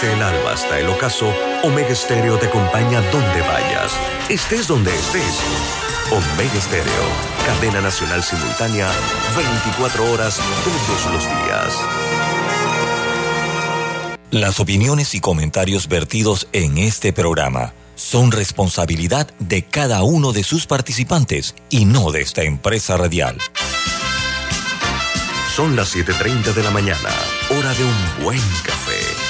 Desde el alba hasta el ocaso, Omega Stereo te acompaña donde vayas, estés donde estés. Omega Stereo, cadena nacional simultánea, 24 horas todos los días. Las opiniones y comentarios vertidos en este programa son responsabilidad de cada uno de sus participantes y no de esta empresa radial. Son las 7.30 de la mañana, hora de un buen café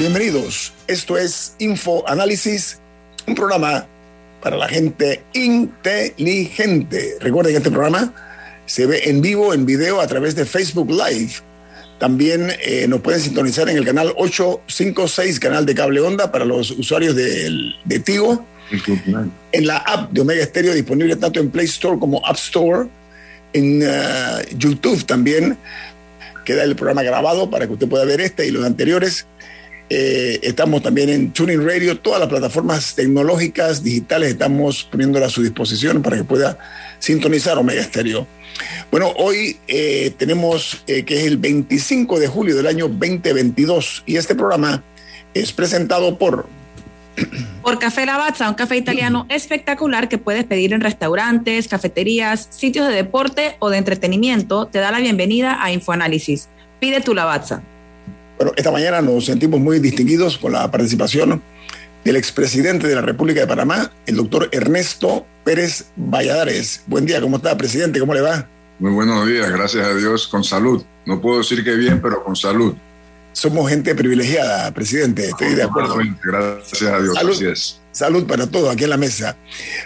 Bienvenidos. Esto es Info Análisis, un programa para la gente inteligente. Recuerden que este programa se ve en vivo, en video, a través de Facebook Live. También eh, nos pueden sintonizar en el canal 856, canal de cable onda para los usuarios de, de Tigo. En la app de Omega Stereo, disponible tanto en Play Store como App Store. En uh, YouTube también queda el programa grabado para que usted pueda ver este y los anteriores. Eh, estamos también en Tuning Radio, todas las plataformas tecnológicas, digitales, estamos poniéndolas a su disposición para que pueda sintonizar Omega Stereo. Bueno, hoy eh, tenemos eh, que es el 25 de julio del año 2022 y este programa es presentado por... Por Café Lavazza, un café italiano espectacular que puedes pedir en restaurantes, cafeterías, sitios de deporte o de entretenimiento, te da la bienvenida a Infoanálisis. Pide tu Lavazza. Bueno, esta mañana nos sentimos muy distinguidos con la participación del expresidente de la República de Panamá, el doctor Ernesto Pérez Valladares. Buen día, ¿cómo está, presidente? ¿Cómo le va? Muy buenos días, gracias a Dios, con salud. No puedo decir que bien, pero con salud. Somos gente privilegiada, presidente, estoy de acuerdo. Gracias a Dios, salud, así es. Salud para todos aquí en la mesa.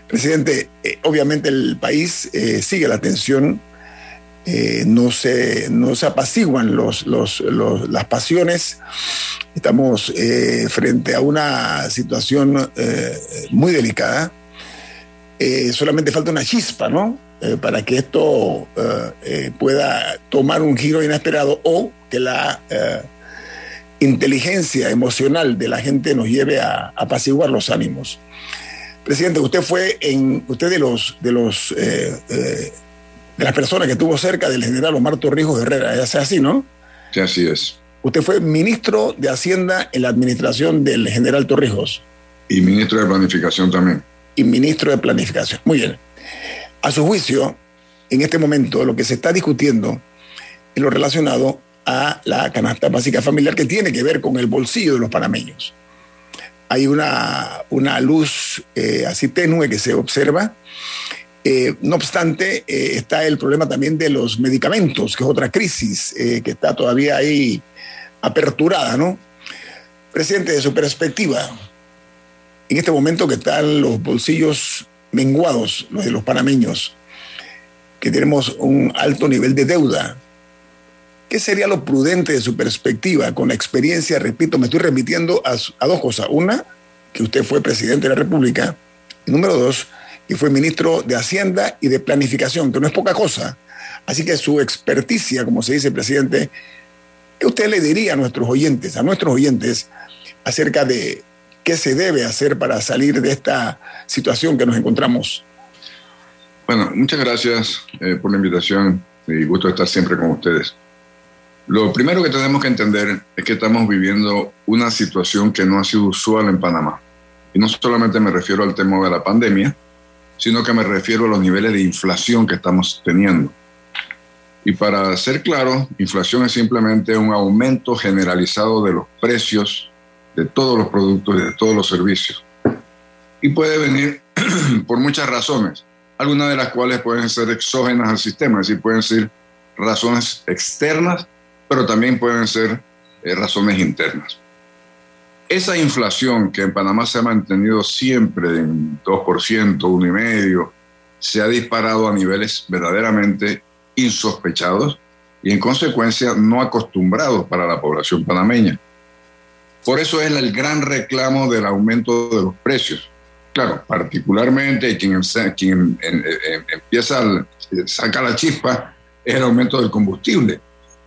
Presidente, eh, obviamente el país eh, sigue la tensión eh, no, se, no se apaciguan los, los, las pasiones. Estamos eh, frente a una situación eh, muy delicada. Solamente falta una chispa, ¿no? Para que esto pueda tomar un giro inesperado o que la inteligencia emocional de la gente nos lleve a, a apaciguar los ánimos. Presidente, usted fue en, usted de los, de los de las personas que estuvo cerca del general Omar Torrijos Herrera. Ya sea así, ¿no? Sí, así es. Usted fue ministro de Hacienda en la administración del general Torrijos. Y ministro de Planificación también. Y ministro de Planificación. Muy bien. A su juicio, en este momento, lo que se está discutiendo es lo relacionado a la canasta básica familiar que tiene que ver con el bolsillo de los panameños. Hay una, una luz eh, así tenue que se observa eh, no obstante, eh, está el problema también de los medicamentos, que es otra crisis eh, que está todavía ahí aperturada, ¿no? Presidente, de su perspectiva, en este momento que están los bolsillos menguados, los de los panameños, que tenemos un alto nivel de deuda, ¿qué sería lo prudente de su perspectiva con la experiencia? Repito, me estoy remitiendo a, a dos cosas. Una, que usted fue presidente de la República. Y número dos, y fue ministro de Hacienda y de Planificación, que no es poca cosa. Así que su experticia, como se dice, presidente, ¿qué usted le diría a nuestros oyentes, a nuestros oyentes, acerca de qué se debe hacer para salir de esta situación que nos encontramos? Bueno, muchas gracias eh, por la invitación y gusto estar siempre con ustedes. Lo primero que tenemos que entender es que estamos viviendo una situación que no ha sido usual en Panamá. Y no solamente me refiero al tema de la pandemia, sino que me refiero a los niveles de inflación que estamos teniendo. Y para ser claro, inflación es simplemente un aumento generalizado de los precios de todos los productos y de todos los servicios. Y puede venir por muchas razones, algunas de las cuales pueden ser exógenas al sistema, es decir, pueden ser razones externas, pero también pueden ser eh, razones internas. Esa inflación que en Panamá se ha mantenido siempre en 2%, 1,5%, se ha disparado a niveles verdaderamente insospechados y en consecuencia no acostumbrados para la población panameña. Por eso es el gran reclamo del aumento de los precios. Claro, particularmente quien, quien empieza, saca la chispa es el aumento del combustible.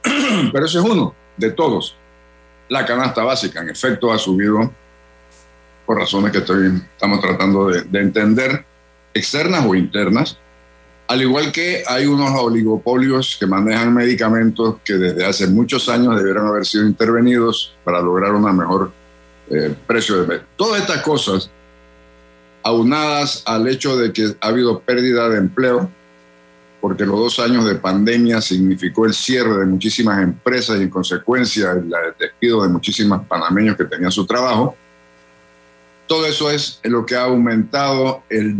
Pero ese es uno de todos. La canasta básica, en efecto, ha subido por razones que estamos tratando de, de entender, externas o internas, al igual que hay unos oligopolios que manejan medicamentos que desde hace muchos años debieron haber sido intervenidos para lograr una mejor eh, precio de Todas estas cosas, aunadas al hecho de que ha habido pérdida de empleo, porque los dos años de pandemia significó el cierre de muchísimas empresas y en consecuencia el despido de muchísimos panameños que tenían su trabajo, todo eso es lo que ha aumentado el,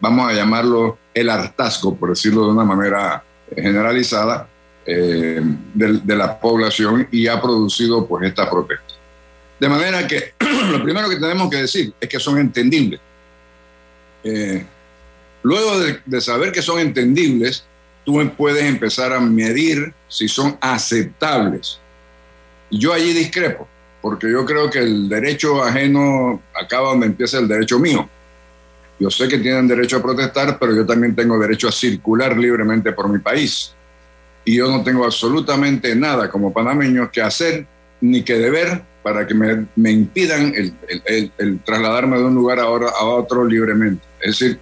vamos a llamarlo, el hartazgo, por decirlo de una manera generalizada, eh, de, la población y ha producido pues esta protesta. De manera que lo primero que tenemos que decir es que son entendibles. Eh, luego de, saber que son entendibles, tú puedes empezar a medir si son aceptables. Yo allí discrepo porque yo creo que el derecho ajeno acaba donde empieza el derecho mío. Yo sé que tienen derecho a protestar, pero yo también tengo derecho a circular libremente por mi país. Y yo no tengo absolutamente nada como panameño que hacer ni que deber para que me, me impidan el, el, el, trasladarme de un lugar a, a otro libremente. Es decir,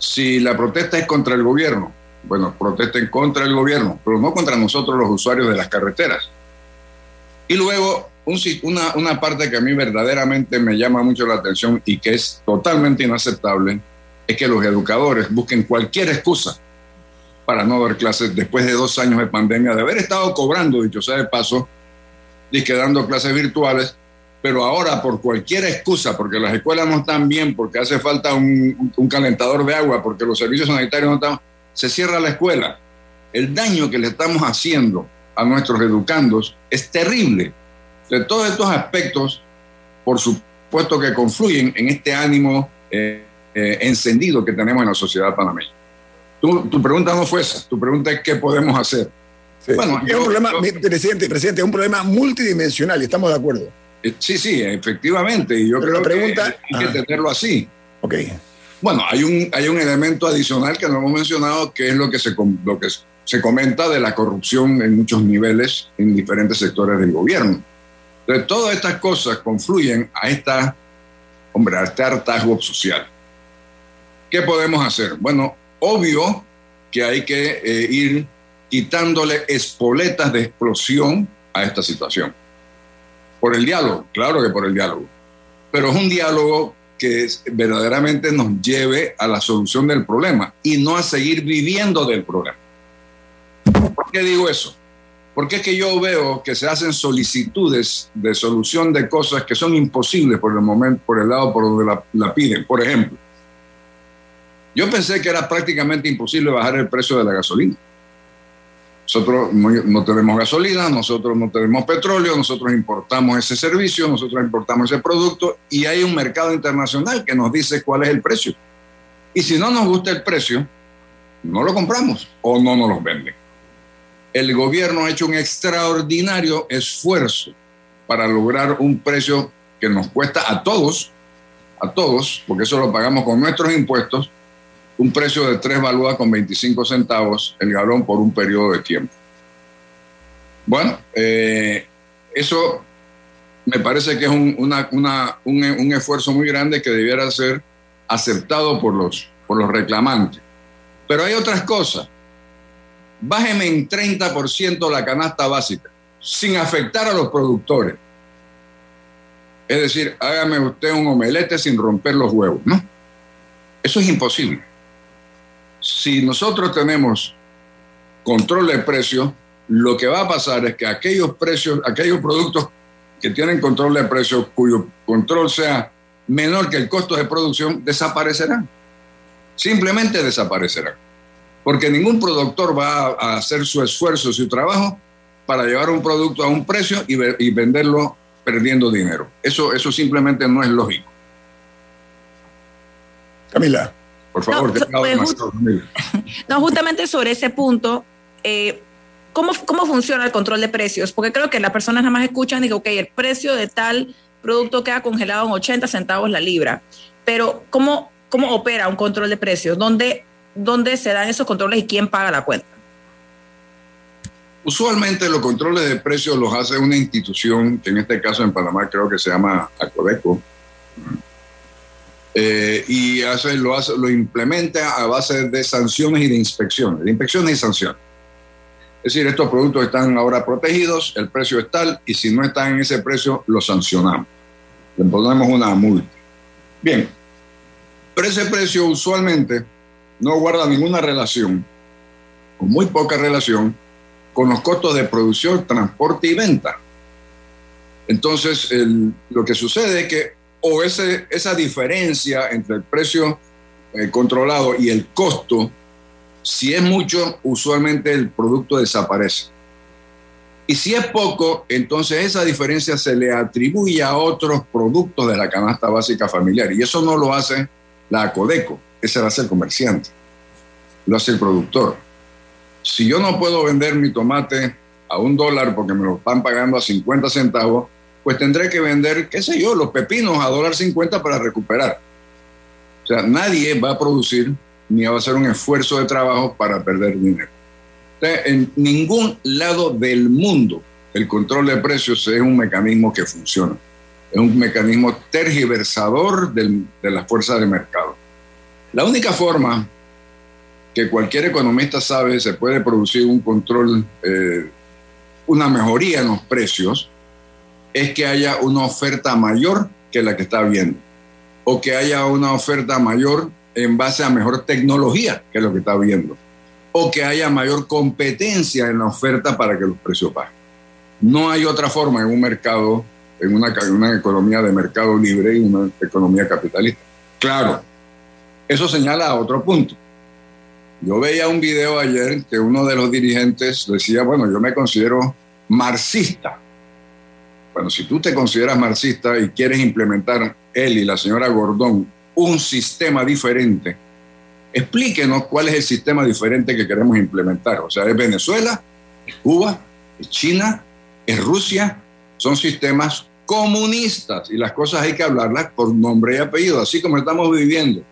si la protesta es contra el gobierno, bueno, protesten contra el gobierno, pero no contra nosotros los usuarios de las carreteras. Y luego una, una parte que a mí verdaderamente me llama mucho la atención y que es totalmente inaceptable es que los educadores busquen cualquier excusa para no dar clases después de dos años de pandemia, de haber estado cobrando, dicho sea de paso, y dando clases virtuales, pero ahora por cualquier excusa, porque las escuelas no están bien, porque hace falta un, un calentador de agua, porque los servicios sanitarios no están, se cierra la escuela. El daño que le estamos haciendo a nuestros educandos es terrible de todos estos aspectos, por supuesto que confluyen en este ánimo eh, eh, encendido que tenemos en la sociedad panameña. Tu, pregunta no fue esa, tu pregunta es qué podemos hacer. Bueno, es un problema, presidente, presidente, es un problema multidimensional estamos de acuerdo. Eh, sí, sí, efectivamente. Y yo creo la pregunta, que hay que tenerlo así. Ok. Bueno, hay un, hay un elemento adicional que no hemos mencionado, que es lo que, se, lo que se comenta de la corrupción en muchos niveles en diferentes sectores del gobierno. Entonces, todas estas cosas confluyen a esta, hombre, a este hartazgo social. ¿Qué podemos hacer? Bueno, obvio que hay que eh, ir quitándole espoletas de explosión a esta situación. Por el diálogo, claro que por el diálogo. Pero es un diálogo que verdaderamente nos lleve a la solución del problema y no a seguir viviendo del problema. ¿Por qué digo eso? Porque es que yo veo que se hacen solicitudes de solución de cosas que son imposibles por el momento, por el lado por donde la, piden. Por ejemplo, yo pensé que era prácticamente imposible bajar el precio de la gasolina. Nosotros no, tenemos gasolina, nosotros no tenemos petróleo, nosotros importamos ese servicio, nosotros importamos ese producto y hay un mercado internacional que nos dice cuál es el precio. Y si no nos gusta el precio, no lo compramos o no nos lo venden el gobierno ha hecho un extraordinario esfuerzo para lograr un precio que nos cuesta a todos, a todos, porque eso lo pagamos con nuestros impuestos, un precio de 3 balúas con 25 centavos el galón por un periodo de tiempo. Bueno, eh, eso me parece que es un, un, esfuerzo muy grande que debiera ser aceptado por los, por los reclamantes. Pero hay otras cosas bájeme en 30% la canasta básica, sin afectar a los productores. Es decir, hágame usted un omelete sin romper los huevos, ¿no? Eso es imposible. Si nosotros tenemos control de precio, lo que va a pasar es que aquellos precios, aquellos productos que tienen control de precio, cuyo control sea menor que el costo de producción, desaparecerán. Simplemente desaparecerán porque ningún productor va a hacer su esfuerzo, su trabajo para llevar un producto a un precio y, venderlo perdiendo dinero. Eso, eso simplemente no es lógico. Camila. Por favor, no, pues, no, justamente sobre ese punto, eh, ¿cómo, ¿cómo funciona el control de precios? Porque creo que las personas nada más escuchan y digo, ok, el precio de tal producto queda congelado en 80 centavos la libra, pero ¿cómo, cómo opera un control de precios? ¿Dónde, ¿Dónde se dan esos controles y quién paga la cuenta? Usualmente los controles de precios los hace una institución, que en este caso en Panamá creo que se llama Acodeco, eh, y hace, lo, hace, lo implementa a base de sanciones y de inspecciones, de inspecciones y sanciones. Es decir, estos productos están ahora protegidos, el precio es tal, y si no están en ese precio, los sancionamos. Le ponemos una multa. Bien, pero ese precio usualmente no guarda ninguna relación, o muy poca relación, con los costos de producción, transporte y venta. Entonces, lo que sucede es que o ese, esa diferencia entre el precio eh, controlado y el costo, si es mucho, usualmente el producto desaparece. Y si es poco, entonces esa diferencia se le atribuye a otros productos de la canasta básica familiar. Y eso no lo hace la Codeco, ese lo hace el comerciante, lo hace el productor si yo no puedo vender mi tomate a un dólar porque me lo están pagando a 50 centavos, pues tendré que vender, qué sé yo, los pepinos a dólar 50 para recuperar. O sea, nadie va a producir ni va a hacer un esfuerzo de trabajo para perder dinero. en ningún lado del mundo el control de precios es un mecanismo que funciona. Es un mecanismo tergiversador de las fuerzas de mercado. La única forma que cualquier economista sabe se puede producir un control, eh, una mejoría en los precios, es que haya una oferta mayor que la que está viendo, o que haya una oferta mayor en base a mejor tecnología que lo que está viendo, o que haya mayor competencia en la oferta para que los precios bajen. No hay otra forma en un mercado, en una, en una economía de mercado libre y una economía capitalista. Claro, eso señala otro punto yo veía un video ayer que uno de los dirigentes decía, bueno, yo me considero marxista. Bueno, si tú te consideras marxista y quieres implementar él y la señora Gordón un sistema diferente, explíquenos cuál es el sistema diferente que queremos implementar. O sea, es Venezuela, es Cuba, es China, es Rusia, son sistemas comunistas y las cosas hay que hablarlas por nombre y apellido, así como estamos viviendo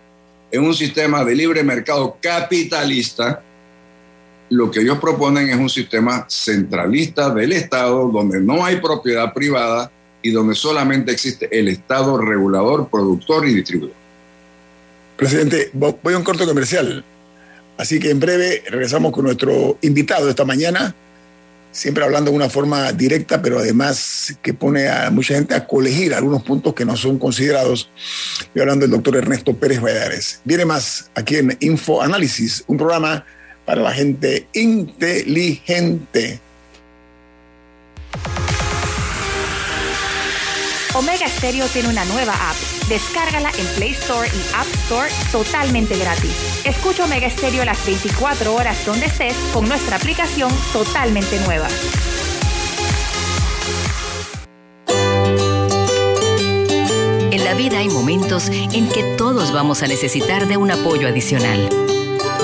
en un sistema de libre mercado capitalista, lo que ellos proponen es un sistema centralista del Estado, donde no hay propiedad privada y donde solamente existe el Estado regulador, productor y distribuidor. Presidente, voy a un corto comercial. Así que en breve regresamos con nuestro invitado esta mañana, siempre hablando de una forma directa, pero además que pone a mucha gente a colegir algunos puntos que no son considerados. Estoy hablando del doctor Ernesto Pérez Valladares. Viene más aquí en Info Análisis, un programa para la gente inteligente. Omega Stereo tiene una nueva app. Descárgala en Play Store y App Store totalmente gratis. Escucha Omega Stereo las 24 horas donde estés con nuestra aplicación totalmente nueva. En la vida hay momentos en que todos vamos a necesitar de un apoyo adicional.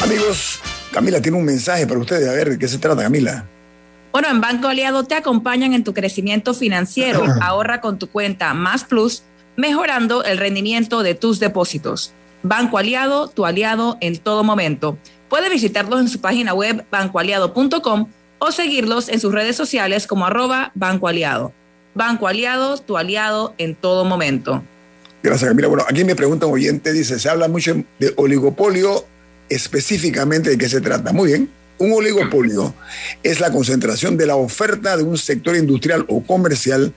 Amigos, Camila tiene un mensaje para ustedes. A ver, ¿de qué se trata, Camila? Bueno, en Banco Aliado te acompañan en tu crecimiento financiero. Ahorra con tu cuenta Más Plus, mejorando el rendimiento de tus depósitos. Banco Aliado, tu aliado en todo momento. Puedes visitarlos en su página web bancoaliado.com o seguirlos en sus redes sociales como arroba Banco Aliado. Banco Aliado, tu aliado en todo momento. Gracias, Camila. Bueno, aquí me pregunta un oyente, dice, se habla mucho de oligopolio específicamente de qué se trata. Muy bien, un oligopolio es la concentración de la oferta de un sector industrial o comercial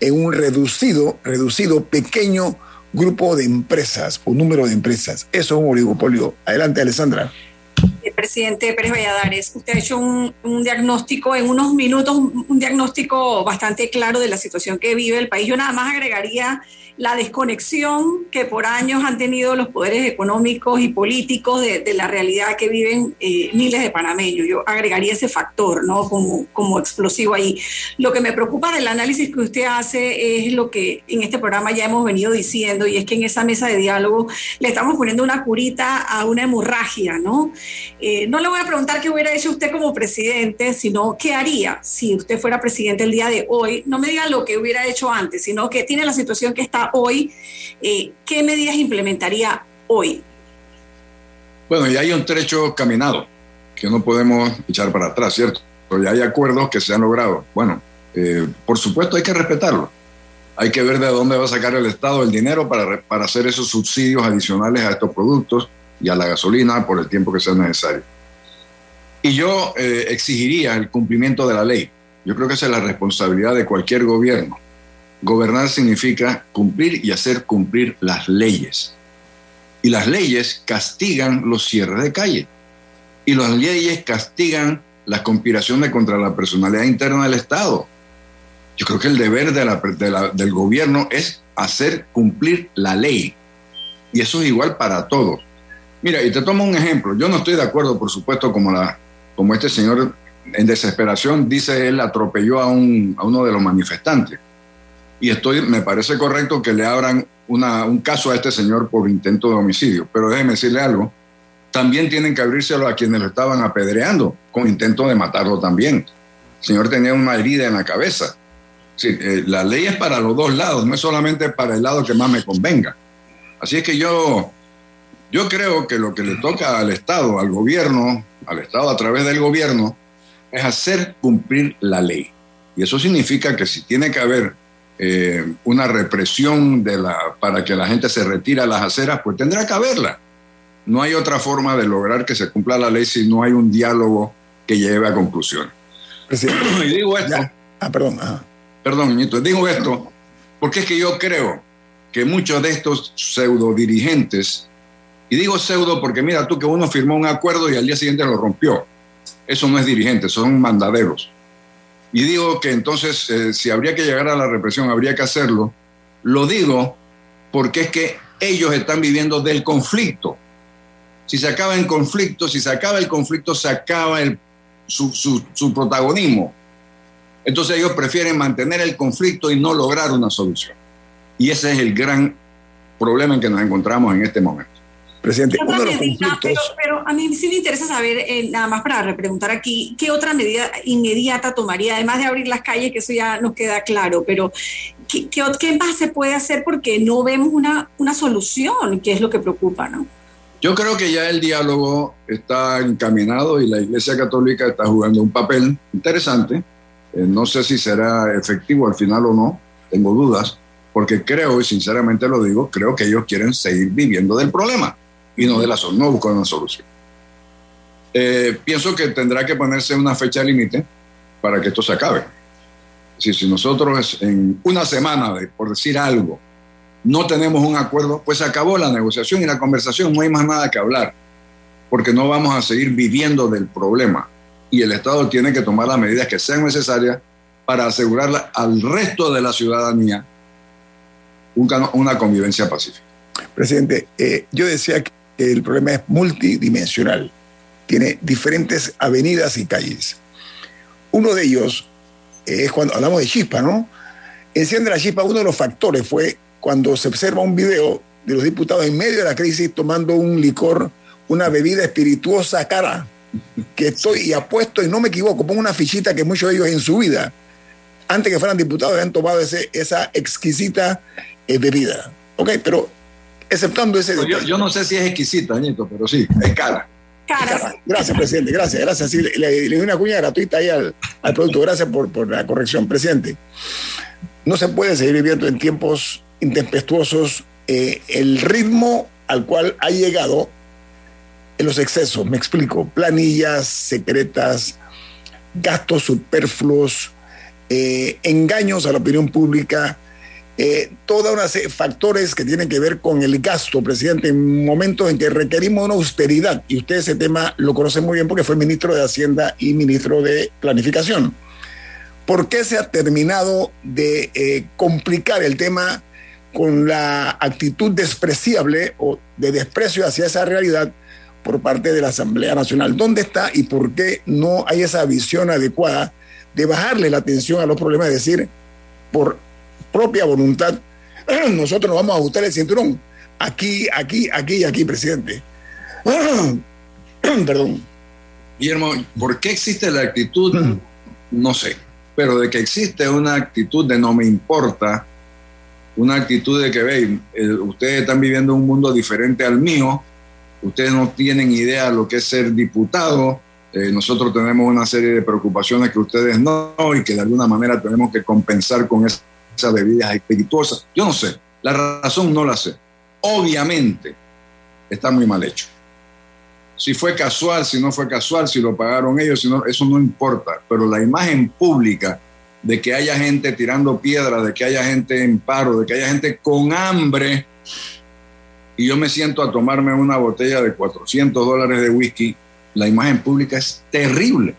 en un reducido, reducido pequeño grupo de empresas o número de empresas. Eso es un oligopolio. Adelante, Alessandra. Presidente Pérez Valladares, usted ha hecho un, diagnóstico en unos minutos, un, diagnóstico bastante claro de la situación que vive el país. Yo nada más agregaría la desconexión que por años han tenido los poderes económicos y políticos de, de la realidad que viven eh, miles de panameños. Yo agregaría ese factor, ¿no? Como, como explosivo ahí. Lo que me preocupa del análisis que usted hace es lo que en este programa ya hemos venido diciendo, y es que en esa mesa de diálogo le estamos poniendo una curita a una hemorragia, ¿no? Eh, no le voy a preguntar qué hubiera hecho usted como presidente, sino qué haría si usted fuera presidente el día de hoy. No me diga lo que hubiera hecho antes, sino que tiene la situación que está hoy, eh, ¿qué medidas implementaría hoy? Bueno, ya hay un trecho caminado que no podemos echar para atrás, ¿cierto? Ya hay acuerdos que se han logrado. Bueno, eh, por supuesto hay que respetarlo. Hay que ver de dónde va a sacar el Estado el dinero para, para hacer esos subsidios adicionales a estos productos y a la gasolina por el tiempo que sea necesario. Y yo eh, exigiría el cumplimiento de la ley. Yo creo que esa es la responsabilidad de cualquier gobierno. Gobernar significa cumplir y hacer cumplir las leyes. Y las leyes castigan los cierres de calle. Y las leyes castigan las conspiraciones contra la personalidad interna del Estado. Yo creo que el deber de la, de la, del gobierno es hacer cumplir la ley. Y eso es igual para todos. Mira, y te tomo un ejemplo. Yo no estoy de acuerdo, por supuesto, como, la, como este señor en desesperación dice él atropelló a, un, a uno de los manifestantes y estoy, me parece correcto que le abran una, un caso a este señor por intento de homicidio. Pero déjeme decirle algo, también tienen que abrírselo a quienes lo estaban apedreando con intento de matarlo también. El señor tenía una herida en la cabeza. Sí, eh, la ley es para los dos lados, no es solamente para el lado que más me convenga. Así es que yo, yo creo que lo que le toca al Estado, al gobierno, al Estado a través del gobierno, es hacer cumplir la ley. Y eso significa que si tiene que haber eh, una represión de la, para que la gente se retire a las aceras, pues tendrá que haberla. No hay otra forma de lograr que se cumpla la ley si no hay un diálogo que lleve a conclusión. Y digo esto. Ya. Ah, perdón. Perdón, Ñito, digo esto porque es que yo creo que muchos de estos pseudo dirigentes, y digo pseudo porque mira tú que uno firmó un acuerdo y al día siguiente lo rompió. Eso no es dirigente, son mandaderos. Y digo que entonces, eh, si habría que llegar a la represión, habría que hacerlo. Lo digo porque es que ellos están viviendo del conflicto. Si se acaba el conflicto, si se acaba el conflicto, se acaba su protagonismo. Entonces ellos prefieren mantener el conflicto y no lograr una solución. Y ese es el gran problema en que nos encontramos en este momento. Presidente, uno de los medida, conflictos... pero, pero, a mí sí me interesa saber, eh, nada más para repreguntar aquí, ¿qué otra medida inmediata tomaría, además de abrir las calles, que eso ya nos queda claro, pero ¿qué, qué, qué más se puede hacer porque no vemos una, una solución, que es lo que preocupa, ¿no? Yo creo que ya el diálogo está encaminado y la Iglesia Católica está jugando un papel interesante. Eh, no sé si será efectivo al final o no, tengo dudas, porque creo, y sinceramente lo digo, creo que ellos quieren seguir viviendo del problema y no de la no buscar una solución. Eh, pienso que tendrá que ponerse una fecha límite para que esto se acabe. Si, si nosotros en una semana, por decir algo, no tenemos un acuerdo, pues se acabó la negociación y la conversación, no hay más nada que hablar, porque no vamos a seguir viviendo del problema. Y el Estado tiene que tomar las medidas que sean necesarias para asegurar al resto de la ciudadanía una convivencia pacífica. Presidente, eh, yo decía que el problema es multidimensional, tiene diferentes avenidas y calles. Uno de ellos es cuando hablamos de chispa, ¿no? Enciende la chispa, uno de los factores fue cuando se observa un video de los diputados en medio de la crisis tomando un licor, una bebida espirituosa cara, que estoy, y apuesto, y no me equivoco, pongo una fichita que muchos de ellos en su vida, antes que fueran diputados, habían tomado ese, esa exquisita eh, bebida. Ok, pero exceptando ese... Yo, yo, no sé si es exquisita, Añito, pero sí, es cara. Gracias, presidente, gracias, gracias. le, doy una cuña gratuita ahí al, producto. Gracias por, por, la corrección, presidente. No se puede seguir viviendo en tiempos intempestuosos eh, el ritmo al cual ha llegado en los excesos. Me explico. Planillas secretas, gastos superfluos, eh, engaños a la opinión pública, eh, toda una serie de factores que tienen que ver con el gasto, presidente, en momentos en que requerimos una austeridad, y usted ese tema lo conoce muy bien porque fue ministro de Hacienda y ministro de Planificación. ¿Por qué se ha terminado de eh, complicar el tema con la actitud despreciable o de desprecio hacia esa realidad por parte de la Asamblea Nacional? ¿Dónde está y por qué no hay esa visión adecuada de bajarle la atención a los problemas, es decir, por propia voluntad, nosotros nos vamos a ajustar el cinturón. Aquí, aquí, aquí y aquí, presidente. Perdón. Guillermo, ¿por qué existe la actitud? Mm. No sé, pero de que existe una actitud de no me importa, una actitud de que, ve, eh, ustedes están viviendo un mundo diferente al mío, ustedes no tienen idea de lo que es ser diputado, eh, nosotros tenemos una serie de preocupaciones que ustedes no, y que de alguna manera tenemos que compensar con eso esas bebidas espirituosas. Yo no sé, la razón no la sé. Obviamente está muy mal hecho. Si fue casual, si no fue casual, si lo pagaron ellos, si no, eso no importa. Pero la imagen pública de que haya gente tirando piedras, de que haya gente en paro, de que haya gente con hambre, y yo me siento a tomarme una botella de 400 dólares de whisky, la imagen pública es terrible.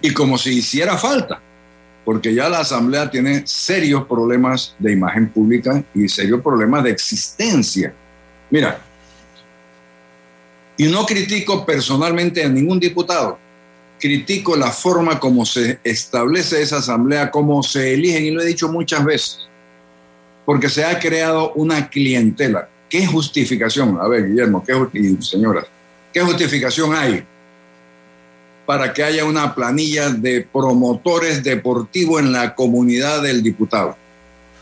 Y como si hiciera falta porque ya la Asamblea tiene serios problemas de imagen pública y serios problemas de existencia. Mira, y no critico personalmente a ningún diputado, critico la forma como se establece esa Asamblea, cómo se eligen, y lo he dicho muchas veces, porque se ha creado una clientela. ¿Qué justificación? A ver, Guillermo, ¿qué, y señoras, ¿qué justificación hay para que haya una planilla de promotores deportivos en la comunidad del diputado.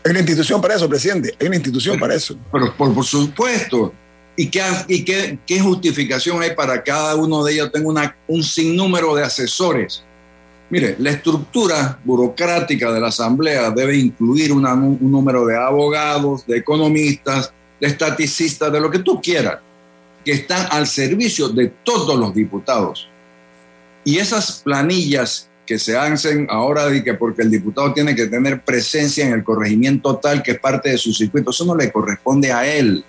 Hay una institución para eso, presidente. Hay una institución para eso. Pero por, supuesto. ¿Y, qué, y qué, qué, justificación hay para cada uno de ellos tenga una, un sinnúmero de asesores? Mire, la estructura burocrática de la Asamblea debe incluir un número de abogados, de economistas, de estaticistas, de lo que tú quieras, que están al servicio de todos los diputados y esas planillas que se hacen ahora de que porque el diputado tiene que tener presencia en el corregimiento tal que es parte de su circuito, eso no le corresponde a él.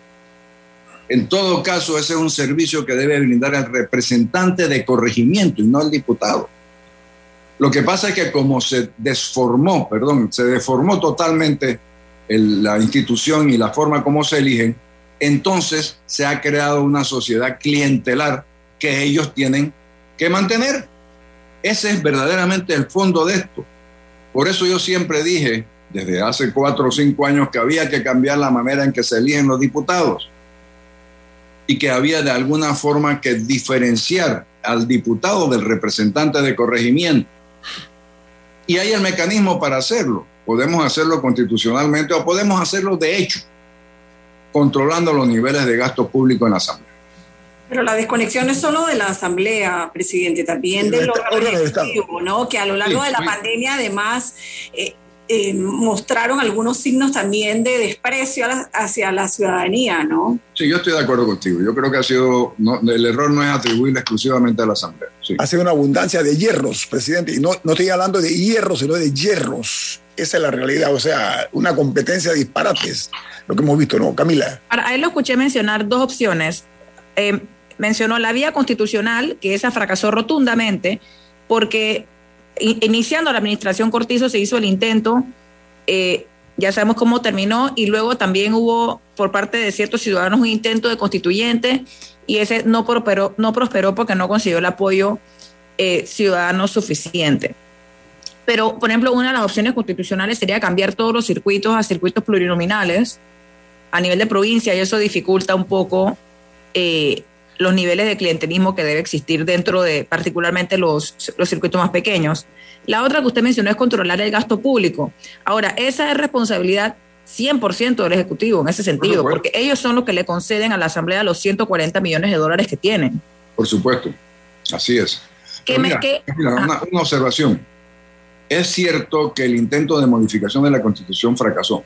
En todo caso, ese es un servicio que debe brindar el representante de corregimiento y no el diputado. Lo que pasa es que como se desformó, perdón, se deformó totalmente la institución y la forma como se eligen, entonces se ha creado una sociedad clientelar que ellos tienen que mantener. Ese es verdaderamente el fondo de esto. Por eso yo siempre dije, desde hace cuatro o cinco años, que había que cambiar la manera en que se eligen los diputados y que había de alguna forma que diferenciar al diputado del representante de corregimiento. Y hay el mecanismo para hacerlo. Podemos hacerlo constitucionalmente o podemos hacerlo de hecho, controlando los niveles de gasto público en la Asamblea. Pero la desconexión no es solo de la Asamblea, presidente, también de los ejecutivo, ¿no? Que a lo largo de la pandemia, además, eh, eh, mostraron algunos signos también de desprecio hacia la ciudadanía, ¿no? Sí, yo estoy de acuerdo contigo. Yo creo que ha sido, el error no es atribuirle exclusivamente a la Asamblea. Ha sido una abundancia de hierros, presidente, y no, no estoy hablando de hierros, sino de hierros. Esa es la realidad, o sea, una competencia de disparates, lo que hemos visto, ¿no? Camila. a él lo escuché mencionar dos opciones. Eh, mencionó la vía constitucional, que esa fracasó rotundamente, porque iniciando la administración Cortizo se hizo el intento, eh, ya sabemos cómo terminó, y luego también hubo por parte de ciertos ciudadanos un intento de constituyente, y ese no prosperó, no prosperó porque no consiguió el apoyo eh, ciudadano suficiente. Pero, por ejemplo, una de las opciones constitucionales sería cambiar todos los circuitos a circuitos plurinominales a nivel de provincia, y eso dificulta un poco eh, los niveles de clientelismo que debe existir dentro de particularmente los, los circuitos más pequeños. La otra que usted mencionó es controlar el gasto público. Ahora, esa es responsabilidad 100% del Ejecutivo en ese sentido, porque ellos son los que le conceden a la Asamblea los 140 millones de dólares que tienen. Por supuesto, así es. una, una observación. Es cierto que el intento de modificación de la Constitución fracasó,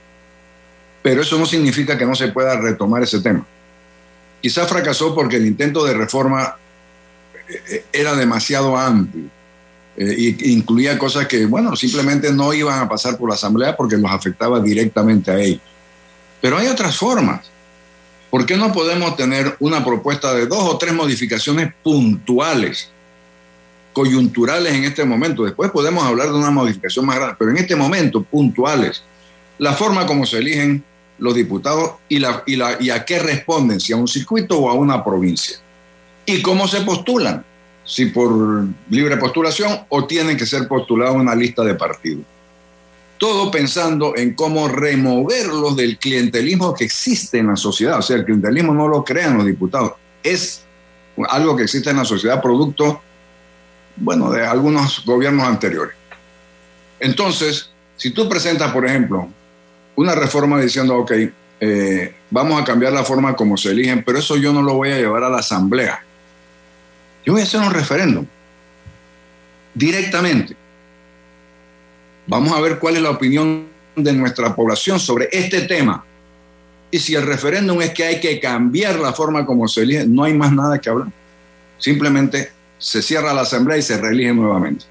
pero eso no significa que no se pueda retomar ese tema. Quizá fracasó porque el intento de reforma eh, eh, era demasiado amplio e incluía cosas que, bueno, simplemente no iban a pasar por la Asamblea porque los afectaba directamente a ellos. Pero hay otras formas. ¿Por qué no podemos tener una propuesta de dos o tres modificaciones puntuales, coyunturales en este momento? Después podemos hablar de una modificación más grande, pero en este momento, puntuales. La forma como se eligen los diputados y, la, y, la, y a qué responden, si a un circuito o a una provincia. Y cómo se postulan, si por libre postulación o tienen que ser postulados en una lista de partidos. Todo pensando en cómo removerlos del clientelismo que existe en la sociedad. O sea, el clientelismo no lo crean los diputados, es algo que existe en la sociedad producto, bueno, de algunos gobiernos anteriores. Entonces, si tú presentas, por ejemplo, una reforma diciendo, ok, eh, vamos a cambiar la forma como se eligen, pero eso yo no lo voy a llevar a la asamblea. Yo voy a hacer un referéndum directamente. Vamos a ver cuál es la opinión de nuestra población sobre este tema. Y si el referéndum es que hay que cambiar la forma como se elige, no hay más nada que hablar. Simplemente se cierra la asamblea y se reelige nuevamente.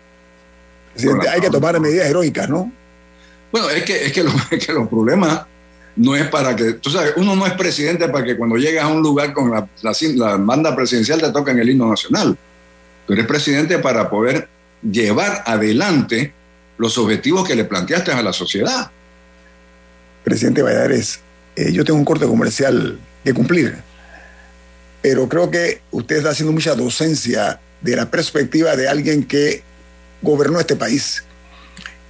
hay que tomar medidas heroicas, ¿no? Bueno, es que, es que, los problemas no es para que, tú sabes, uno no es presidente para que cuando llegas a un lugar con la, la, banda presidencial te toquen el himno nacional. Tú eres presidente para poder llevar adelante los objetivos que le planteaste a la sociedad. Presidente Valladares, eh, yo tengo un corte comercial que cumplir, pero creo que usted está haciendo mucha docencia de la perspectiva de alguien que gobernó este país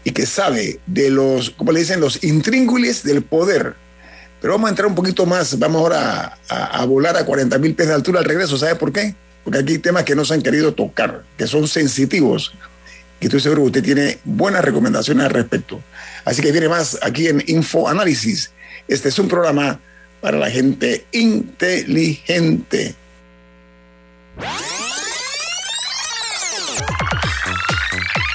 y que sabe de los, como le dicen, los intríngulis del poder. Pero vamos a entrar un poquito más, vamos ahora a, volar a 40 mil pies de altura al regreso. ¿Sabe por qué? Porque aquí hay temas que no se han querido tocar, que son sensitivos. Y estoy seguro que usted tiene buenas recomendaciones al respecto. Así que viene más aquí en Info Análisis. Este es un programa para la gente inteligente.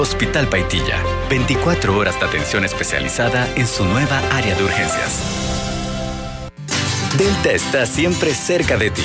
Hospital Paitilla, 24 horas de atención especializada en su nueva área de urgencias. Delta está siempre cerca de ti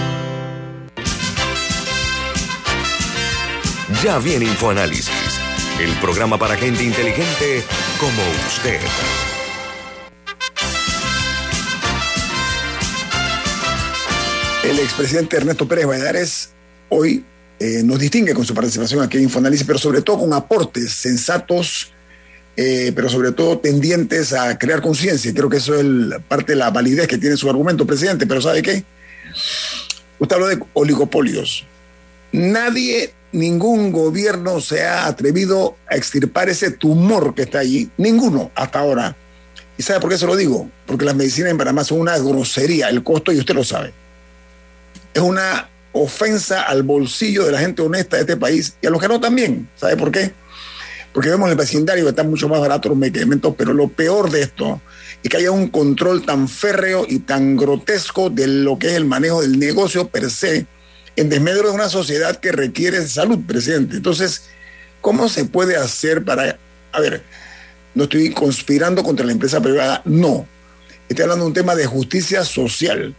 Ya viene InfoAnálisis, el programa para gente inteligente como usted. El expresidente Ernesto Pérez Valladares hoy eh, nos distingue con su participación aquí en InfoAnálisis, pero sobre todo con aportes sensatos, eh, pero sobre todo tendientes a crear conciencia. Creo que eso es parte de la validez que tiene su argumento, presidente. Pero ¿sabe qué? Usted habló de oligopolios. Nadie ningún gobierno se ha atrevido a extirpar ese tumor que está allí, ninguno hasta ahora. ¿Y sabe por qué se lo digo? Porque las medicinas en Panamá son una grosería, el costo, y usted lo sabe. Es una ofensa al bolsillo de la gente honesta de este país y a los que no también. ¿Sabe por qué? Porque vemos en el vecindario que están mucho más baratos los medicamentos, pero lo peor de esto es que haya un control tan férreo y tan grotesco de lo que es el manejo del negocio per se en desmedro de una sociedad que requiere salud, presidente. Entonces, ¿cómo se puede hacer para... A ver, no estoy conspirando contra la empresa privada, no. Estoy hablando de un tema de justicia social.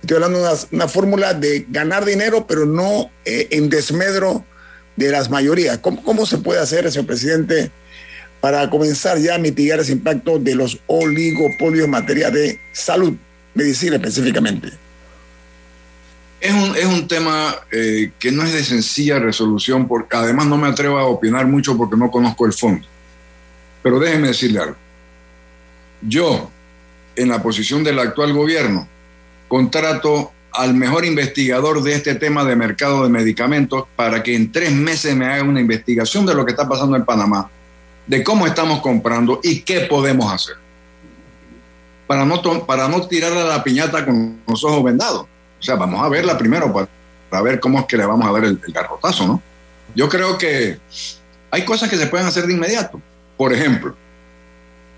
Estoy hablando de una, fórmula de ganar dinero, pero no eh, en desmedro de las mayorías. ¿Cómo, ¿Cómo se puede hacer, señor presidente, para comenzar ya a mitigar ese impacto de los oligopolios en materia de salud, medicina específicamente? Es un, es un tema eh, que no es de sencilla resolución, porque además no me atrevo a opinar mucho porque no conozco el fondo. Pero déjeme decirle algo. Yo, en la posición del actual gobierno, contrato al mejor investigador de este tema de mercado de medicamentos para que en tres meses me haga una investigación de lo que está pasando en Panamá, de cómo estamos comprando y qué podemos hacer. Para no, para no tirar a la piñata con los ojos vendados. O sea, vamos a verla primero para, ver cómo es que le vamos a dar el, garrotazo, ¿no? Yo creo que hay cosas que se pueden hacer de inmediato. Por ejemplo,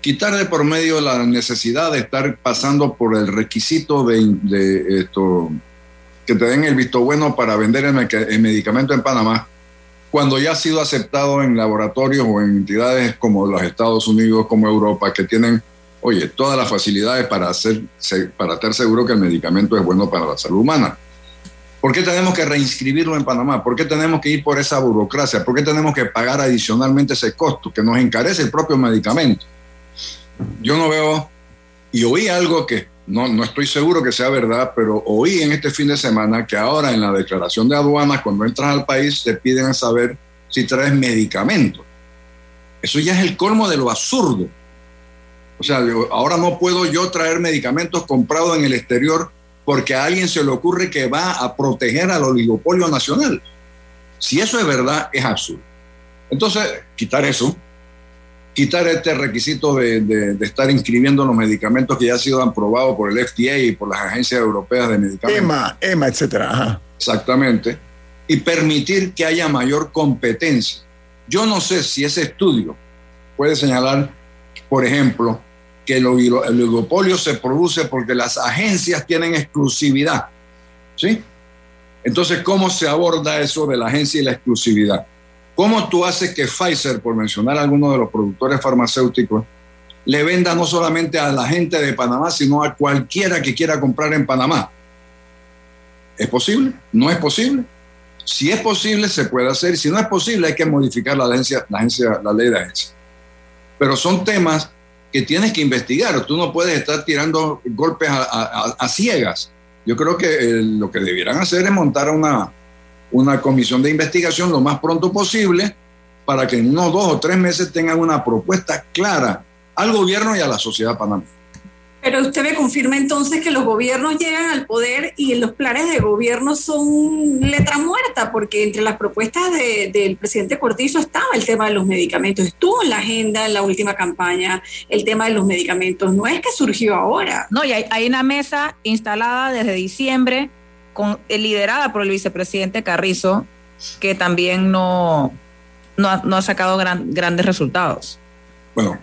quitar de por medio la necesidad de estar pasando por el requisito de, esto, que te den el visto bueno para vender el, medicamento en Panamá, cuando ya ha sido aceptado en laboratorios o en entidades como los Estados Unidos, como Europa, que tienen oye, todas las facilidades para, hacer, para estar seguro que el medicamento es bueno para la salud humana. ¿Por qué tenemos que reinscribirlo en Panamá? ¿Por qué tenemos que ir por esa burocracia? ¿Por qué tenemos que pagar adicionalmente ese costo que nos encarece el propio medicamento? Yo no veo, y oí algo que no, no estoy seguro que sea verdad, pero oí en este fin de semana que ahora en la declaración de aduanas, cuando entras al país, te piden saber si traes medicamento. Eso ya es el colmo de lo absurdo. O sea, ahora no puedo yo traer medicamentos comprados en el exterior porque a alguien se le ocurre que va a proteger al oligopolio nacional. Si eso es verdad, es absurdo. Entonces, quitar eso, quitar este requisito de, estar inscribiendo los medicamentos que ya han sido aprobados por el FDA y por las agencias europeas de medicamentos. EMA, EMA, etcétera. Exactamente. Y permitir que haya mayor competencia. Yo no sé si ese estudio puede señalar, por ejemplo, que el oligopolio se produce porque las agencias tienen exclusividad. ¿Sí? Entonces, ¿cómo se aborda eso de la agencia y la exclusividad? ¿Cómo tú haces que Pfizer, por mencionar a alguno de los productores farmacéuticos, le venda no solamente a la gente de Panamá, sino a cualquiera que quiera comprar en Panamá? ¿Es posible? ¿No es posible? Si es posible, se puede hacer. Si no es posible, hay que modificar la, agencia, la, agencia, la ley de agencia. Pero son temas que tienes que investigar. Tú no puedes estar tirando golpes a, ciegas. Yo creo que eh, lo que debieran hacer es montar una, una comisión de investigación lo más pronto posible para que en unos dos o tres meses tengan una propuesta clara al gobierno y a la sociedad panameña. Pero usted me confirma entonces que los gobiernos llegan al poder y los planes de gobierno son letra muerta, porque entre las propuestas del presidente Cortizo estaba el tema de los medicamentos, estuvo en la agenda en la última campaña el tema de los medicamentos, no es que surgió ahora. No, y hay, una mesa instalada desde diciembre, con, eh, liderada por el vicepresidente Carrizo, que también no, no, ha, sacado grandes resultados. Bueno,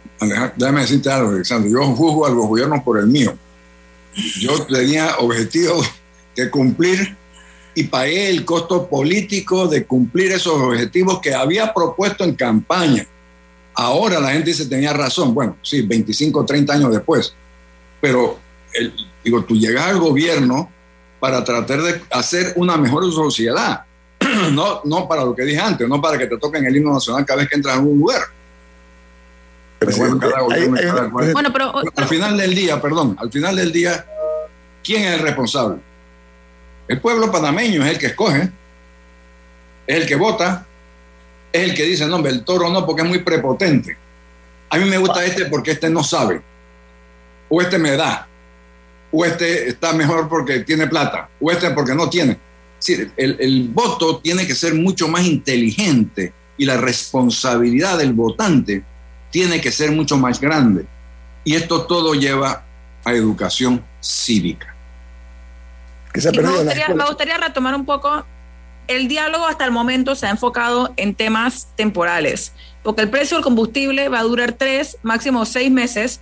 déjame decirte algo, Alexander. Yo juzgo a los gobiernos por el mío. Yo tenía objetivos que cumplir y pagué el costo político de cumplir esos objetivos que había propuesto en campaña. Ahora la gente dice tenía razón. Bueno, sí, 25, 30 años después. Pero, digo, tú llegas al gobierno para tratar de hacer una mejor sociedad. no, no para lo que dije antes, no para que te toquen el himno nacional cada vez que entras en un lugar bueno, pero al final del día, perdón, al final del día, ¿quién es el responsable? El pueblo panameño es el que escoge, es el que vota, es el que dice, no, el toro no, porque es muy prepotente. A mí me gusta este porque este no sabe, o este me da, o este está mejor porque tiene plata, o este porque no tiene. el, el voto tiene que ser mucho más inteligente y la responsabilidad del votante tiene que ser mucho más grande. Y esto todo lleva a educación cívica. me, gustaría, retomar un poco, el diálogo hasta el momento se ha enfocado en temas temporales, porque el precio del combustible va a durar tres, máximo seis meses,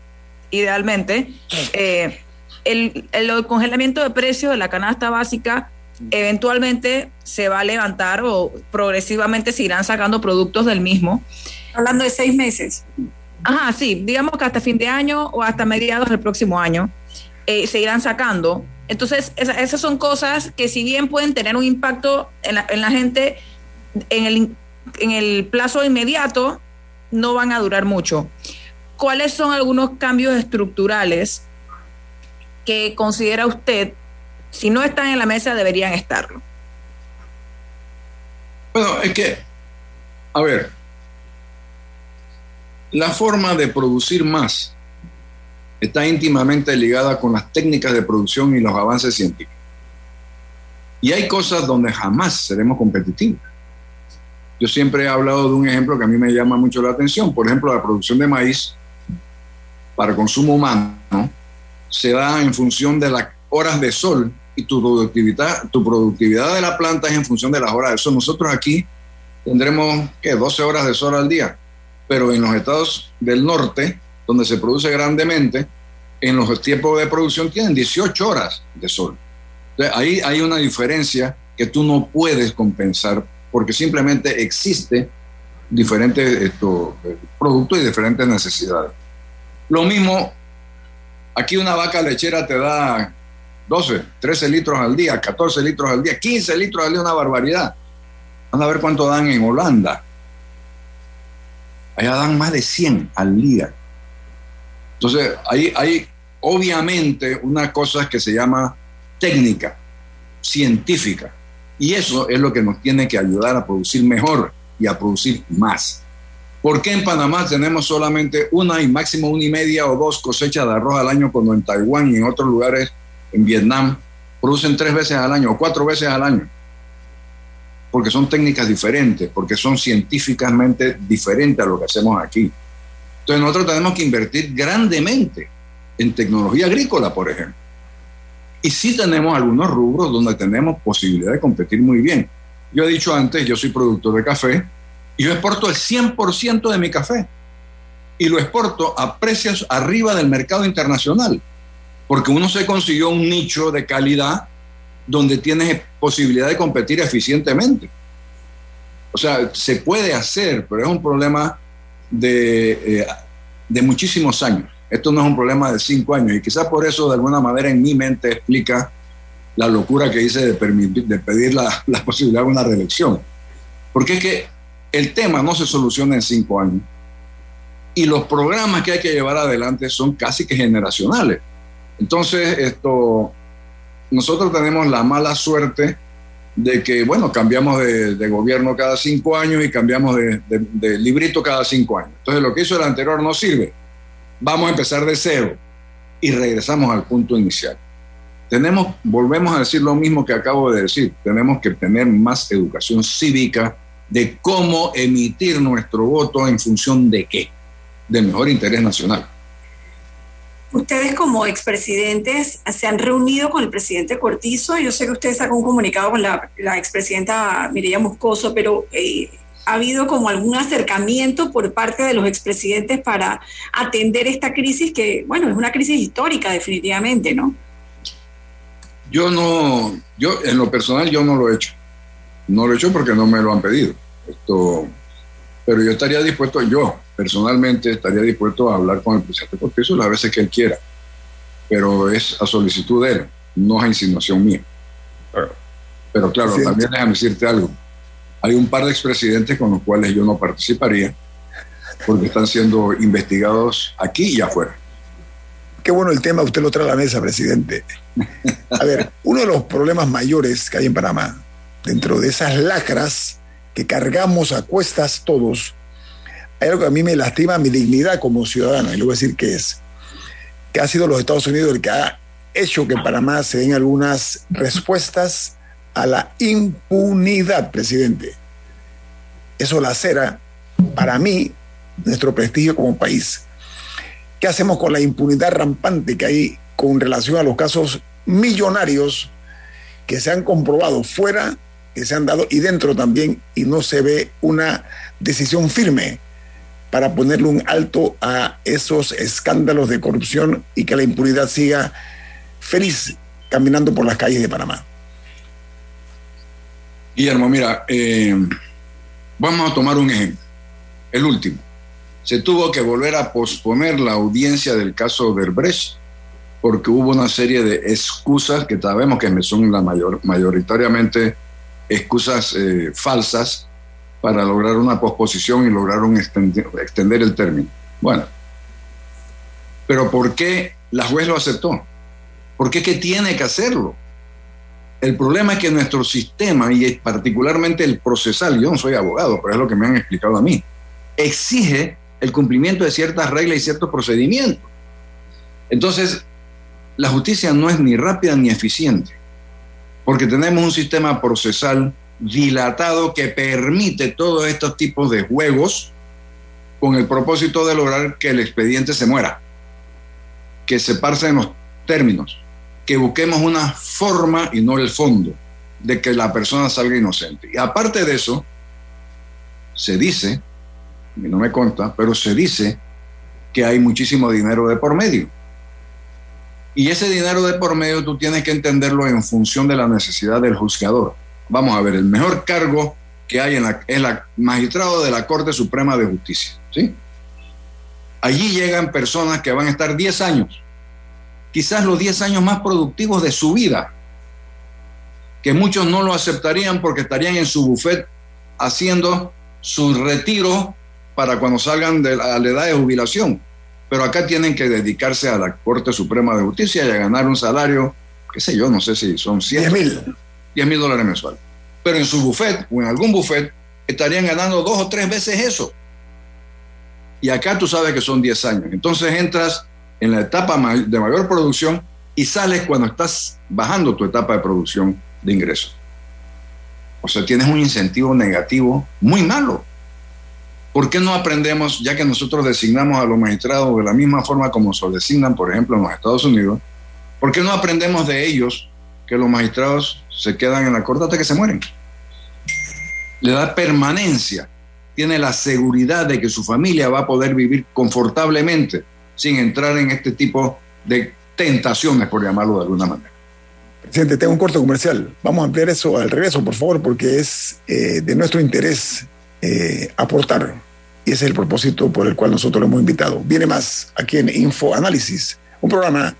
idealmente. Eh, el, el, congelamiento de precios de la canasta básica eventualmente se va a levantar o progresivamente se irán sacando productos del mismo. Hablando de seis meses. Ajá, sí, digamos que hasta fin de año o hasta mediados del próximo año eh, se irán sacando. Entonces, esas son cosas que si bien pueden tener un impacto en la, en la gente en el, en el plazo inmediato, no van a durar mucho. ¿Cuáles son algunos cambios estructurales que considera usted, si no están en la mesa, deberían estarlo? Bueno, es que, a ver, la forma de producir más está íntimamente ligada con las técnicas de producción y los avances científicos. Y hay cosas donde jamás seremos competitivos. Yo siempre he hablado de un ejemplo que a mí me llama mucho la atención. Por ejemplo, la producción de maíz para consumo humano se da en función de las horas de sol y tu productividad, de la planta es en función de las horas de sol. Nosotros aquí tendremos, ¿qué? 12 horas de sol al día pero en los estados del norte, donde se produce grandemente, en los tiempos de producción tienen 18 horas de sol. Entonces, ahí hay una diferencia que tú no puedes compensar porque simplemente existe diferentes productos y diferentes necesidades. Lo mismo, aquí una vaca lechera te da 12, 13 litros al día, 14 litros al día, 15 litros al día, una barbaridad. Van a ver cuánto dan en Holanda, allá dan más de 100 al día. Entonces, hay, hay obviamente una cosa que se llama técnica, científica, y eso es lo que nos tiene que ayudar a producir mejor y a producir más. ¿Por qué en Panamá tenemos solamente una y máximo una y media o dos cosechas de arroz al año cuando en Taiwán y en otros lugares, en Vietnam, producen tres veces al año o cuatro veces al año? Porque son técnicas diferentes, porque son científicamente diferentes a lo que hacemos aquí. Entonces nosotros tenemos que invertir grandemente en tecnología agrícola, por ejemplo. Y sí tenemos algunos rubros donde tenemos posibilidad de competir muy bien. Yo he dicho antes, yo soy productor de café y yo exporto el 100% de mi café. Y lo exporto a precios arriba del mercado internacional, porque uno se consiguió un nicho de calidad donde tienes posibilidad de competir eficientemente. O sea, se puede hacer, pero es un problema de, eh, de muchísimos años. Esto no es un problema de cinco años y quizás por eso de alguna manera en mi mente explica la locura que hice de, permitir, de pedir la, la posibilidad de una reelección. Porque es que el tema no se soluciona en cinco años y los programas que hay que llevar adelante son casi que generacionales. Entonces, esto, nosotros tenemos la mala suerte de que, bueno, cambiamos de, gobierno cada cinco años y cambiamos de, librito cada cinco años. Entonces, lo que hizo el anterior no sirve. Vamos a empezar de cero. y regresamos al punto inicial. Tenemos, volvemos a decir lo mismo que acabo de decir, tenemos que tener más educación cívica de cómo emitir nuestro voto en función de qué, del mejor interés nacional. Ustedes como expresidentes se han reunido con el presidente Cortizo. Yo sé que ustedes sacó un comunicado con la, expresidenta Mireya Moscoso, pero eh, ¿ha habido como algún acercamiento por parte de los expresidentes para atender esta crisis que, bueno, es una crisis histórica definitivamente, ¿no? Yo no, yo en lo personal yo no lo he hecho. No lo he hecho porque no me lo han pedido. Esto, pero yo estaría dispuesto, yo personalmente estaría dispuesto a hablar con el presidente Cortizo las veces que él quiera, pero es a solicitud de él, no a insinuación mía. Pero, claro, también déjame decirte algo. Hay un par de expresidentes con los cuales yo no participaría porque están siendo investigados aquí y afuera. Qué bueno el tema, usted lo trae a la mesa, presidente. A ver, uno de los problemas mayores que hay en Panamá, dentro de esas lacras que cargamos a cuestas todos, hay algo que a mí me lastima mi dignidad como ciudadano, y le voy a decir que es, que ha sido los Estados Unidos el que ha hecho que en Panamá se den algunas respuestas a la impunidad, presidente. Eso lacera, para mí, nuestro prestigio como país. ¿Qué hacemos con la impunidad rampante que hay con relación a los casos millonarios que se han comprobado fuera, que se han dado y dentro también, y no se ve una decisión firme para ponerle un alto a esos escándalos de corrupción y que la impunidad siga feliz caminando por las calles de Panamá? Guillermo, mira, eh, vamos a tomar un ejemplo, el último. Se tuvo que volver a posponer la audiencia del caso Brecht porque hubo una serie de excusas que sabemos que son la mayor, mayoritariamente excusas eh, falsas para lograr una posposición y lograr un extender, extender el término. Bueno, pero ¿por qué la juez lo aceptó? ¿Por qué que tiene que hacerlo? El problema es que nuestro sistema, y particularmente el procesal, yo no soy abogado, pero es lo que me han explicado a mí, exige el cumplimiento de ciertas reglas y ciertos procedimientos. Entonces, la justicia no es ni rápida ni eficiente, porque tenemos un sistema procesal dilatado que permite todos estos tipos de juegos con el propósito de lograr que el expediente se muera, que se en los términos, que busquemos una forma y no el fondo de que la persona salga inocente. Y aparte de eso, se dice, y no me consta, pero se dice que hay muchísimo dinero de por medio. Y ese dinero de por medio tú tienes que entenderlo en función de la necesidad del juzgador. Vamos a ver, el mejor cargo que hay en la, es el magistrado de la Corte Suprema de Justicia. ¿sí? Allí llegan personas que van a estar 10 años quizás los 10 años más productivos de su vida, que muchos no lo aceptarían porque estarían en su buffet haciendo su retiro para cuando salgan de la, edad de jubilación. Pero acá tienen que dedicarse a la Corte Suprema de Justicia y a ganar un salario, qué sé yo, no sé si son 100 mil. 10 mil dólares mensuales. Pero en su buffet o en algún buffet estarían ganando dos o tres veces eso. Y acá tú sabes que son 10 años. Entonces entras en la etapa de mayor producción y sales cuando estás bajando tu etapa de producción de ingresos. O sea, tienes un incentivo negativo muy malo. ¿Por qué no aprendemos, ya que nosotros designamos a los magistrados de la misma forma como se designan, por ejemplo, en los Estados Unidos? ¿Por qué no aprendemos de ellos que los magistrados se quedan en la corte hasta que se mueren? Le da permanencia, tiene la seguridad de que su familia va a poder vivir confortablemente sin entrar en este tipo de tentaciones, por llamarlo de alguna manera. Presidente, tengo un corto comercial. Vamos a ampliar eso al regreso, por favor, porque es eh, de nuestro interés eh, aportar. Y ese es el propósito por el cual nosotros lo hemos invitado. Viene más aquí en Info Análisis, un programa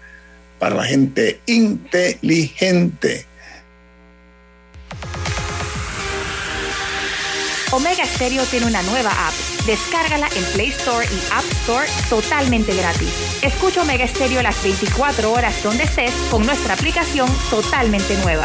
para la gente inteligente. Omega Stereo tiene una nueva app. Descárgala en Play Store y App Store totalmente gratis. Escucha Omega Stereo las 24 horas donde estés con nuestra aplicación totalmente nueva.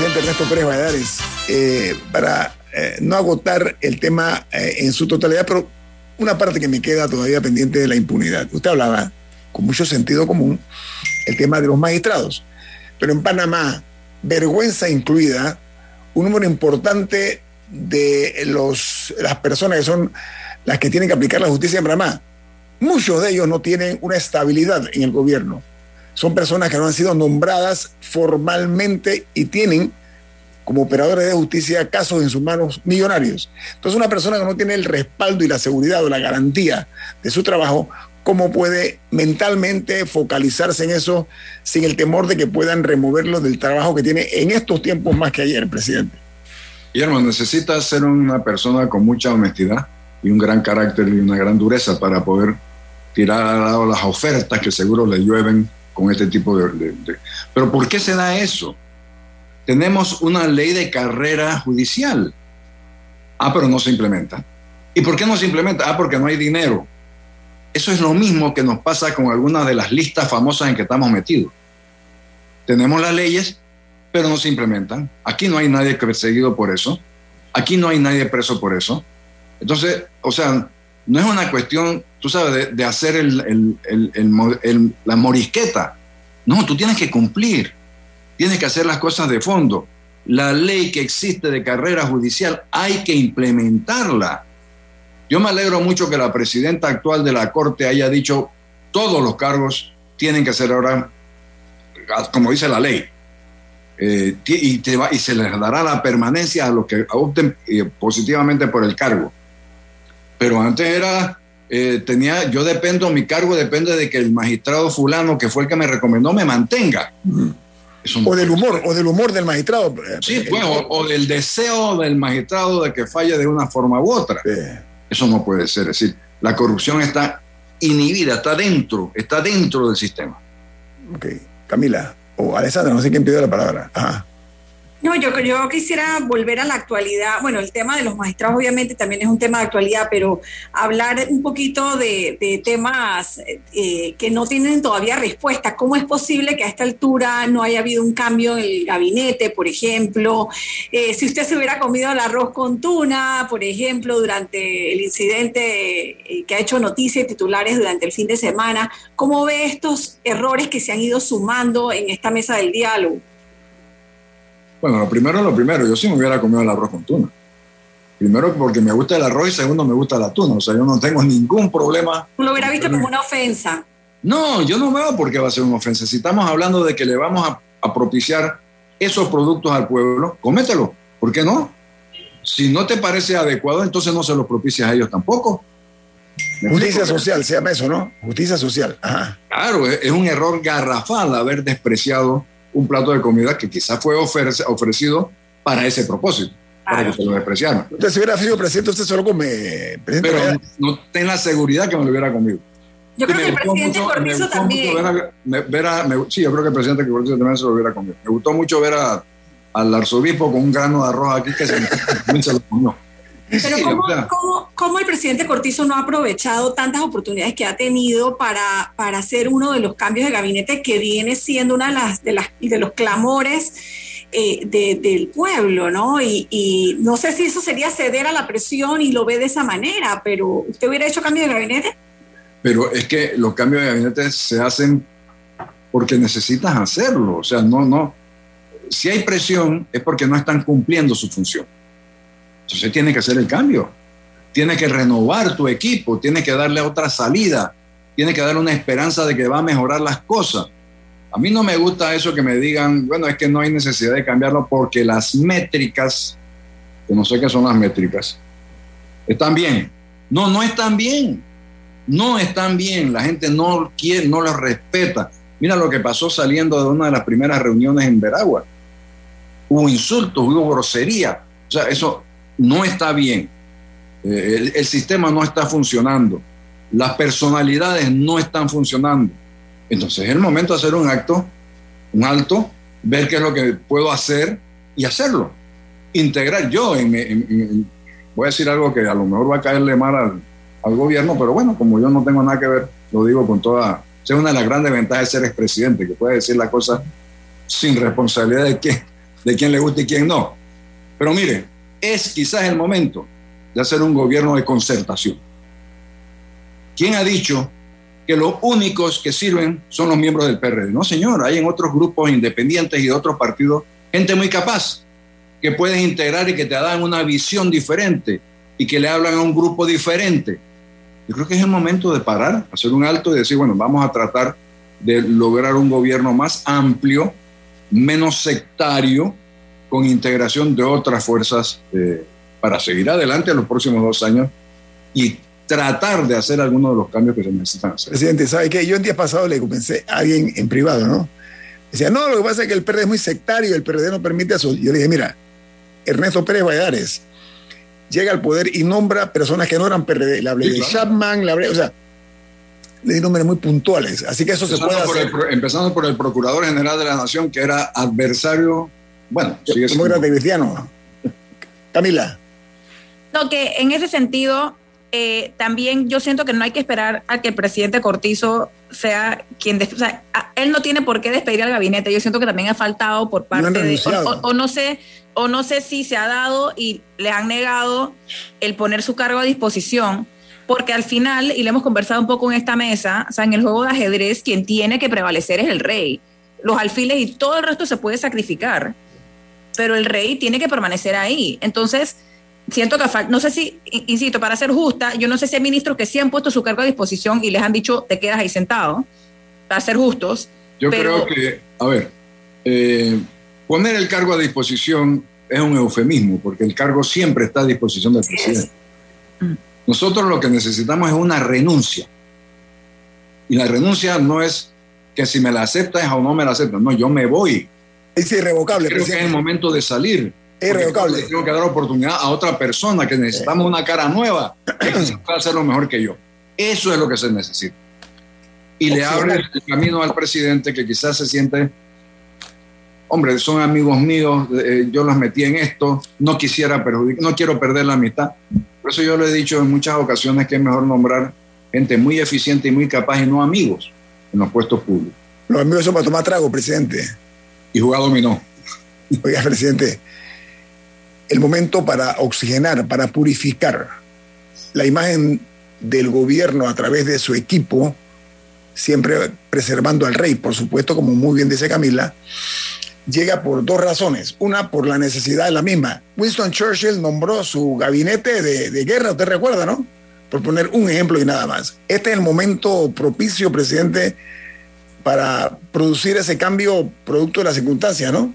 Presidente Ernesto Pérez Valladares, eh, para eh, no agotar el tema eh, en su totalidad, pero una parte que me queda todavía pendiente de la impunidad. Usted hablaba con mucho sentido común el tema de los magistrados, pero en Panamá, vergüenza incluida, un número importante de los, las personas que son las que tienen que aplicar la justicia en Panamá, muchos de ellos no tienen una estabilidad en el gobierno son personas que no han sido nombradas formalmente y tienen como operadores de justicia casos en sus manos millonarios. Entonces una persona que no tiene el respaldo y la seguridad o la garantía de su trabajo, ¿cómo puede mentalmente focalizarse en eso sin el temor de que puedan removerlo del trabajo que tiene en estos tiempos más que ayer, presidente? Guillermo, necesita ser una persona con mucha honestidad y un gran carácter y una gran dureza para poder tirar a lado las ofertas que seguro le llueven con este tipo de, Pero ¿por qué se da eso? Tenemos una ley de carrera judicial. Ah, pero no se implementa. ¿Y por qué no se implementa? Ah, porque no hay dinero. Eso es lo mismo que nos pasa con algunas de las listas famosas en que estamos metidos. Tenemos las leyes, pero no se implementan. Aquí no hay nadie perseguido por eso. Aquí no hay nadie preso por eso. Entonces, o sea, no es una cuestión, tú sabes, de, hacer la morisqueta. No, tú tienes que cumplir, tienes que hacer las cosas de fondo. La ley que existe de carrera judicial hay que implementarla. Yo me alegro mucho que la presidenta actual de la Corte haya dicho todos los cargos tienen que ser ahora, como dice la ley, eh, y, y, se les dará la permanencia a los que opten eh, positivamente por el cargo. Pero antes era, eh, tenía, yo dependo, mi cargo depende de que el magistrado fulano, que fue el que me recomendó, me mantenga. o del humor, o del humor del magistrado. Sí, pues, o, del deseo del magistrado de que falle de una forma u otra. Eso no puede ser. Es decir, la corrupción está inhibida, está dentro, está dentro del sistema. Ok. Camila, o Alessandra, no sé quién pidió la palabra. No, yo, yo quisiera volver a la actualidad. Bueno, el tema de los magistrados obviamente también es un tema de actualidad, pero hablar un poquito de, temas eh, que no tienen todavía respuesta. ¿Cómo es posible que a esta altura no haya habido un cambio en el gabinete, por ejemplo? Eh, si usted se hubiera comido el arroz con tuna, por ejemplo, durante el incidente eh, que ha hecho noticias y titulares durante el fin de semana, ¿cómo ve estos errores que se han ido sumando en esta mesa del diálogo? Bueno, lo primero es lo primero. Yo sí me hubiera comido el arroz con tuna. Primero porque me gusta el arroz y segundo me gusta la tuna. O sea, yo no tengo ningún problema. Lo hubiera visto como una ofensa. No, yo no veo por qué va a ser una ofensa. Si estamos hablando de que le vamos a, propiciar esos productos al pueblo, cómetelo. ¿Por qué no? Si no te parece adecuado, entonces no se los propicias a ellos tampoco. Justicia social, se llama eso, ¿no? Justicia social. Claro, es un error garrafal haber despreciado un plato de comida que quizás fue ofrecido para ese propósito, para que se lo despreciaran. Entonces, si hubiera sido presidente, usted solo come. Pero no, ten la seguridad que me lo hubiera comido. Yo creo que el presidente Cortizo también. sí, yo creo que el presidente Cortizo también se lo hubiera comido. Me gustó mucho ver al arzobispo con un grano de arroz aquí que se, se lo comió. Pero ¿cómo, el presidente Cortizo no ha aprovechado tantas oportunidades que ha tenido para, para hacer uno de los cambios de gabinete que viene siendo una de las de, las, de los clamores eh, del pueblo, ¿no? Y, y, no sé si eso sería ceder a la presión y lo ve de esa manera, pero ¿usted hubiera hecho cambio de gabinete? Pero es que los cambios de gabinete se hacen porque necesitas hacerlo, o sea, no, no. Si hay presión es porque no están cumpliendo su función. Entonces tiene que hacer el cambio. Tiene que renovar tu equipo, tiene que darle otra salida, tiene que darle una esperanza de que va a mejorar las cosas. A mí no me gusta eso que me digan, bueno, es que no hay necesidad de cambiarlo porque las métricas, que no sé qué son las métricas, están bien. No, no están bien. No están bien. La gente no quiere, no los respeta. Mira lo que pasó saliendo de una de las primeras reuniones en Veragua. Hubo insultos, hubo grosería. O sea, eso no está bien, eh, el, sistema no está funcionando, las personalidades no están funcionando. Entonces es el momento de hacer un acto, un alto, ver qué es lo que puedo hacer y hacerlo. Integrar yo, en, voy a decir algo que a lo mejor va a caerle mal al, gobierno, pero bueno, como yo no tengo nada que ver, lo digo con toda... Es una de las grandes ventajas de ser expresidente, que puede decir la cosa sin responsabilidad de quién, de quién le gusta y quién no. Pero mire, es quizás el momento de hacer un gobierno de concertación. ¿Quién ha dicho que los únicos que sirven son los miembros del PRD? No, señor, hay en otros grupos independientes y de otros partidos gente muy capaz que puedes integrar y que te dan una visión diferente y que le hablan a un grupo diferente. Yo creo que es el momento de parar, hacer un alto y decir, bueno, vamos a tratar de lograr un gobierno más amplio, menos sectario, con integración de otras fuerzas eh, para seguir adelante en los próximos dos años y tratar de hacer algunos de los cambios que se necesitan hacer. Presidente, ¿sabe qué? Yo el día pasado le comencé a alguien en privado, ¿no? Decía, no, lo que pasa es que el PRD es muy sectario, el PRD no permite eso. Yo le dije, mira, Ernesto Pérez Valladares llega al poder y nombra personas que no eran PRD. Le hablé de Chapman, le hablé, o sea, le di nombres muy puntuales. Así que eso se puede hacer. empezando por el Procurador General de la Nación, que era adversario bueno, sigue siendo. Muy grande cristiano. Camila. No, que en ese sentido, eh, también yo siento que no hay que esperar a que el presidente Cortizo sea quien... o sea, él no tiene por qué despedir al gabinete. Yo siento que también ha faltado por parte de... O, no sé, o no sé si se ha dado y le han negado el poner su cargo a disposición porque al final, y le hemos conversado un poco en esta mesa, o sea, en el juego de ajedrez, quien tiene que prevalecer es el rey. Los alfiles y todo el resto se puede sacrificar pero el rey tiene que permanecer ahí. Entonces, siento que, no sé si, insisto, para ser justa, yo no sé si hay ministros que sí han puesto su cargo a disposición y les han dicho, te quedas ahí sentado, para ser justos. Yo creo que, a ver, eh, poner el cargo a disposición es un eufemismo, porque el cargo siempre está a disposición del presidente. Nosotros lo que necesitamos es una renuncia. Y la renuncia no es que si me la aceptas o no me la aceptas. No, yo me voy es irrevocable. Creo que es el momento de salir. Es irrevocable. Tengo que dar oportunidad a otra persona que necesitamos una cara nueva que pueda hacerlo mejor que yo. Eso es lo que se necesita. Y le abre el camino al presidente que quizás se siente hombre, son amigos míos, eh, yo los metí en esto, no quisiera perjudicar, no quiero perder la amistad. Por eso yo le he dicho en muchas ocasiones que es mejor nombrar gente muy eficiente y muy capaz y no amigos en los puestos públicos. Los amigos son para tomar trago, presidente. Y jugar dominó. Oiga, presidente, el momento para oxigenar, para purificar la imagen del gobierno a través de su equipo, siempre preservando al rey, por supuesto, como muy bien dice Camila, llega por dos razones. Una, por la necesidad de la misma. Winston Churchill nombró su gabinete de, guerra, usted recuerda, ¿no? Por poner un ejemplo y nada más. Este es el momento propicio, presidente, para producir ese cambio producto de la circunstancia, ¿no?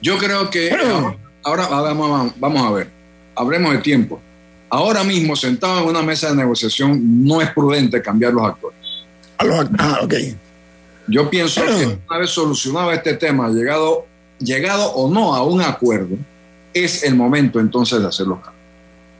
Yo creo que ahora, vamos, vamos a ver, hablemos de tiempo. Ahora mismo, sentado en una mesa de negociación, no es prudente cambiar los actores. ah, ok. Yo pienso que una vez solucionado este tema, llegado, llegado o no a un acuerdo, es el momento entonces de hacer los cambios.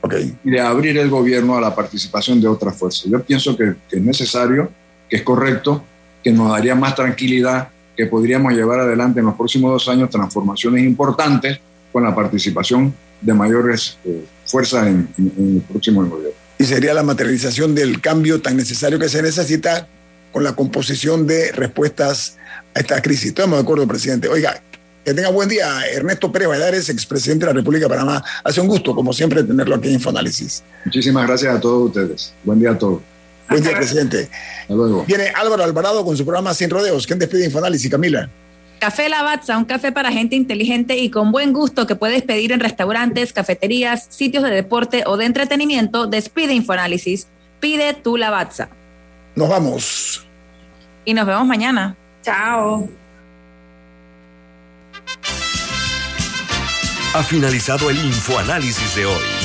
Okay. Y de abrir el gobierno a la participación de otras fuerzas. Yo pienso que, que es necesario, que es correcto, que nos daría más tranquilidad que podríamos llevar adelante en los próximos dos años transformaciones importantes con la participación de mayores eh, fuerzas en, el próximo gobierno. Y sería la materialización del cambio tan necesario que se necesita con la composición de respuestas a esta crisis. Estamos de acuerdo, presidente. Oiga, que tenga buen día. Ernesto Pérez Valladares, expresidente de la República de Panamá. Hace un gusto, como siempre, tenerlo aquí en Infoanálisis. Muchísimas gracias a todos ustedes. Buen día a todos. Buen día, presidente. Viene Álvaro Alvarado con su programa Sin Rodeos. ¿Quién despide Infoanálisis, Camila? Café Lavazza, un café para gente inteligente y con buen gusto que puedes pedir en restaurantes, cafeterías, sitios de deporte o de entretenimiento. Despide Infoanálisis. Pide tu Lavazza. Nos vamos. Y nos vemos mañana. Chao. Ha finalizado el Infoanálisis de hoy.